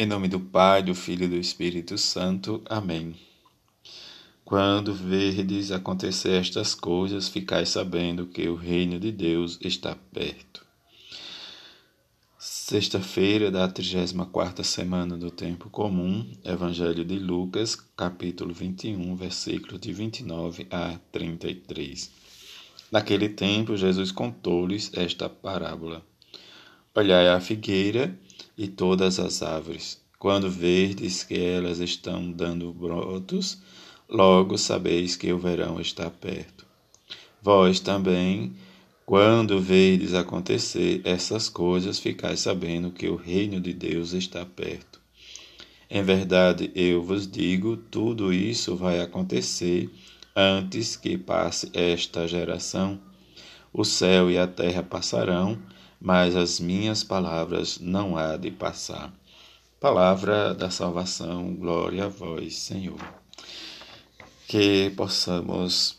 Em nome do Pai, do Filho e do Espírito Santo. Amém. Quando verdes acontecer estas coisas, ficai sabendo que o reino de Deus está perto. Sexta-feira da 34 semana do tempo comum, Evangelho de Lucas, capítulo 21, versículos de 29 a 33. Naquele tempo, Jesus contou-lhes esta parábola. Olhai a figueira e todas as árvores. Quando verdes que elas estão dando brotos, logo sabeis que o verão está perto. Vós também, quando verdes acontecer essas coisas, ficais sabendo que o reino de Deus está perto. Em verdade, eu vos digo, tudo isso vai acontecer antes que passe esta geração. O céu e a terra passarão, mas as minhas palavras não há de passar. Palavra da salvação, glória a vós, Senhor. Que possamos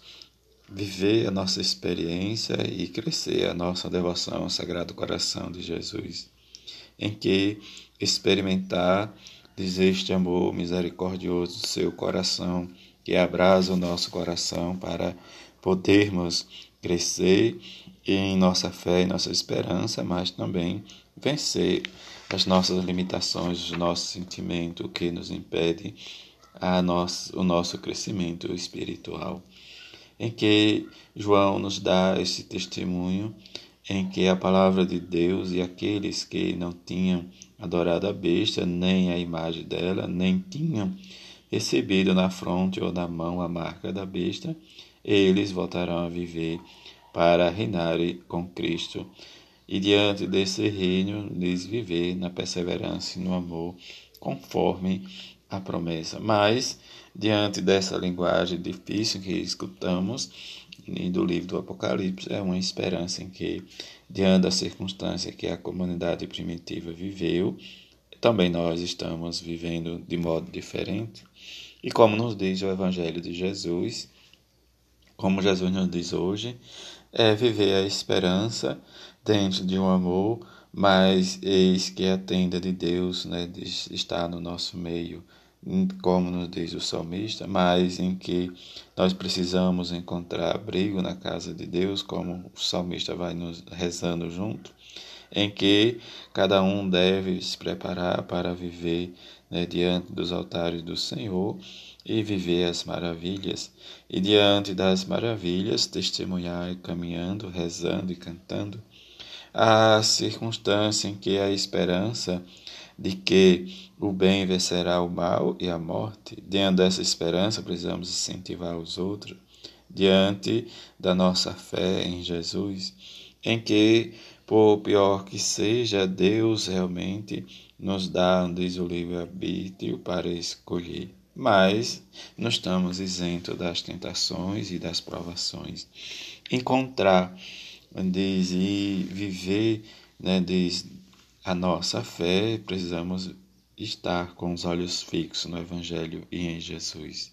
viver a nossa experiência e crescer a nossa devoção ao Sagrado Coração de Jesus, em que experimentar este amor misericordioso do seu coração, que abraça o nosso coração para podermos crescer em nossa fé e nossa esperança, mas também vencer as nossas limitações, o nosso sentimento que nos impede a nosso, o nosso crescimento espiritual. Em que João nos dá esse testemunho em que a palavra de Deus e aqueles que não tinham adorado a besta, nem a imagem dela, nem tinham recebido na fronte ou na mão a marca da besta, eles voltarão a viver para reinar com Cristo e diante desse reino lhes viver na perseverança e no amor conforme a promessa. Mas diante dessa linguagem difícil que escutamos do livro do Apocalipse é uma esperança em que diante da circunstância que a comunidade primitiva viveu, também nós estamos vivendo de modo diferente. E como nos diz o Evangelho de Jesus, como Jesus nos diz hoje, é viver a esperança dentro de um amor, mas eis que a tenda de Deus né, está no nosso meio, como nos diz o salmista, mas em que nós precisamos encontrar abrigo na casa de Deus, como o salmista vai nos rezando junto, em que cada um deve se preparar para viver né, diante dos altares do Senhor e viver as maravilhas, e diante das maravilhas testemunhar caminhando, rezando e cantando, a circunstância em que a esperança de que o bem vencerá o mal e a morte, diante dessa esperança precisamos incentivar os outros, diante da nossa fé em Jesus, em que, por pior que seja, Deus realmente nos dá, diz o livre-arbítrio, para escolher mas não estamos isentos das tentações e das provações. Encontrar, diz, e viver, né, diz, a nossa fé, precisamos estar com os olhos fixos no Evangelho e em Jesus.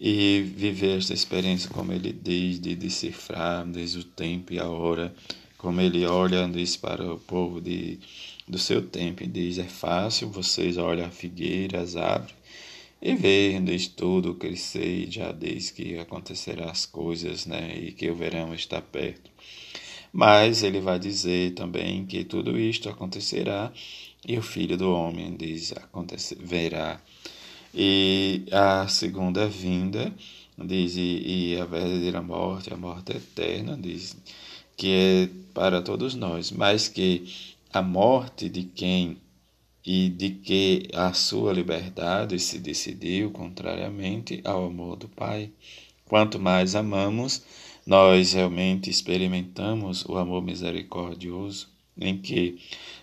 E viver esta experiência, como ele diz, de decifrar, diz o tempo e a hora, como ele olha, diz para o povo de, do seu tempo, diz: é fácil, vocês olham a figueira, as árvores e vendo tudo crescer já desde que acontecerá as coisas, né, e que o verão está perto. Mas ele vai dizer também que tudo isto acontecerá e o Filho do Homem diz verá. E a segunda vinda diz e, e a verdadeira morte, a morte eterna, diz que é para todos nós, mas que a morte de quem e de que a sua liberdade se decidiu contrariamente ao amor do Pai. Quanto mais amamos, nós realmente experimentamos o amor misericordioso, em que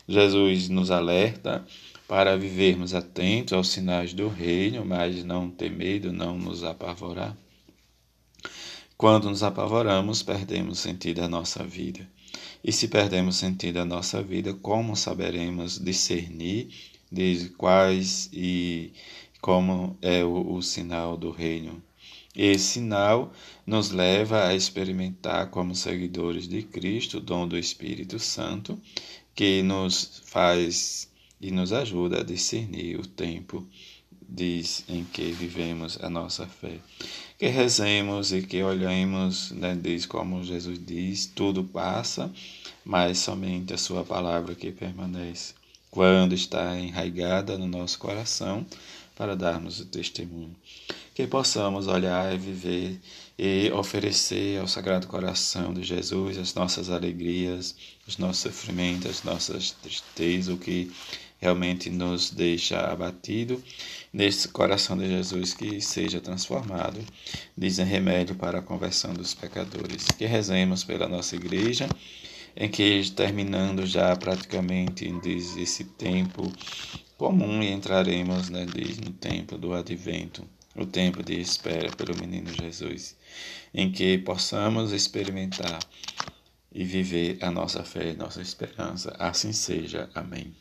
Jesus nos alerta para vivermos atentos aos sinais do reino, mas não ter medo, não nos apavorar. Quando nos apavoramos, perdemos sentido da nossa vida. E se perdemos sentido da nossa vida, como saberemos discernir de quais e como é o, o sinal do reino? Esse sinal nos leva a experimentar, como seguidores de Cristo, o dom do Espírito Santo, que nos faz e nos ajuda a discernir o tempo diz em que vivemos a nossa fé. Que rezemos e que olhemos, né, diz como Jesus diz, tudo passa, mas somente a sua palavra que permanece. Quando está enraigada no nosso coração, para darmos o testemunho. Que possamos olhar e viver e oferecer ao Sagrado Coração de Jesus as nossas alegrias, os nossos sofrimentos, as nossas tristezas, o que realmente nos deixa abatido, nesse coração de Jesus que seja transformado, dizem remédio para a conversão dos pecadores. Que rezemos pela nossa igreja, em que terminando já praticamente esse tempo comum e entraremos né, no tempo do advento, o tempo de espera pelo menino Jesus, em que possamos experimentar e viver a nossa fé, nossa esperança. Assim seja. Amém.